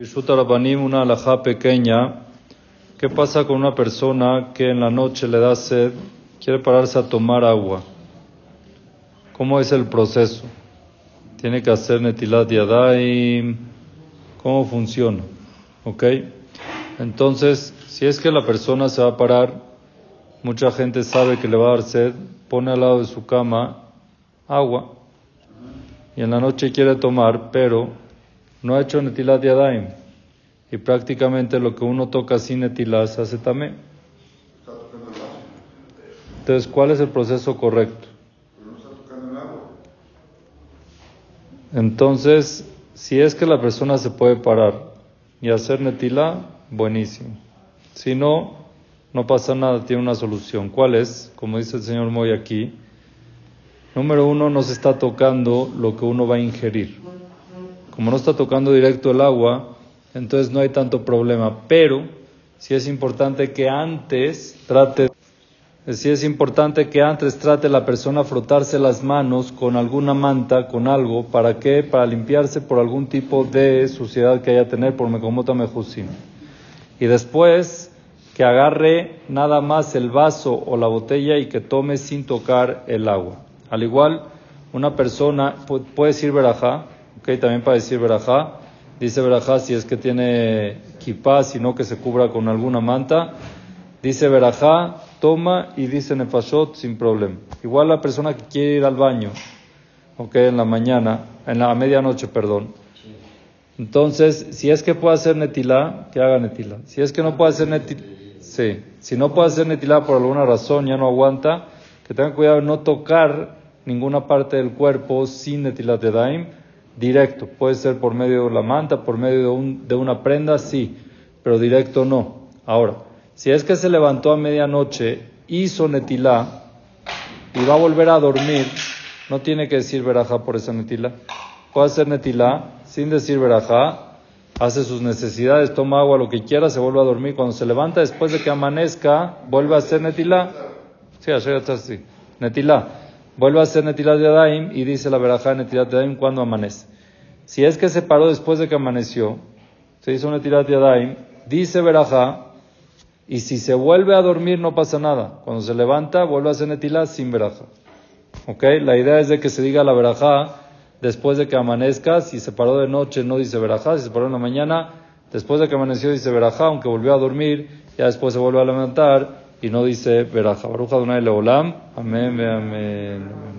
Rabanim, una alajá pequeña. ¿Qué pasa con una persona que en la noche le da sed, quiere pararse a tomar agua? ¿Cómo es el proceso? ¿Tiene que hacer netilat yadayim? ¿Cómo funciona? ¿Ok? Entonces, si es que la persona se va a parar, mucha gente sabe que le va a dar sed, pone al lado de su cama agua y en la noche quiere tomar, pero no ha hecho netilat yadayim. Y prácticamente lo que uno toca sin netilat se hace tamé. Entonces, ¿cuál es el proceso correcto? Entonces, si es que la persona se puede parar y hacer netilá, buenísimo. Si no, no pasa nada, tiene una solución. ¿Cuál es? Como dice el señor Moy aquí, número uno, no se está tocando lo que uno va a ingerir. Como no está tocando directo el agua, entonces no hay tanto problema. Pero sí es importante que antes trate, sí es importante que antes trate la persona frotarse las manos con alguna manta, con algo, ¿para qué? Para limpiarse por algún tipo de suciedad que haya tener por mecomota mejusim. Y después que agarre nada más el vaso o la botella y que tome sin tocar el agua. Al igual, una persona puede decir verajá, Ok, también para decir verajá. Dice verajá si es que tiene kipá, sino que se cubra con alguna manta. Dice verajá, toma y dice nefashot sin problema. Igual la persona que quiere ir al baño, ok, en la mañana, en la medianoche, perdón. Entonces, si es que puede hacer netilá, que haga netilá. Si es que no puede hacer netilá, sí. Si no puede hacer netilá por alguna razón, ya no aguanta, que tenga cuidado de no tocar ninguna parte del cuerpo sin netilat de daim directo. Puede ser por medio de la manta, por medio de, un, de una prenda, sí, pero directo no. Ahora, si es que se levantó a medianoche, hizo netilá y va a volver a dormir, no tiene que decir verajá por esa netilá. Puede hacer netilá sin decir verajá, hace sus necesidades, toma agua, lo que quiera, se vuelve a dormir. Cuando se levanta después de que amanezca, vuelve a hacer netilá. Sí, así, netilá vuelve a hacer Netilat de Adaim y dice la verajá Netilat de Adaim cuando amanece. Si es que se paró después de que amaneció, se hizo Netilat de Adaim, dice verajá, y si se vuelve a dormir no pasa nada. Cuando se levanta, vuelve a hacer Netilat sin verajá. ¿Ok? La idea es de que se diga la verajá después de que amanezca. Si se paró de noche, no dice verajá. Si se paró en la mañana, después de que amaneció, dice verajá, aunque volvió a dormir, ya después se vuelve a levantar y no dice Veraja. Baruja Adonai Leolam. Amén, amén.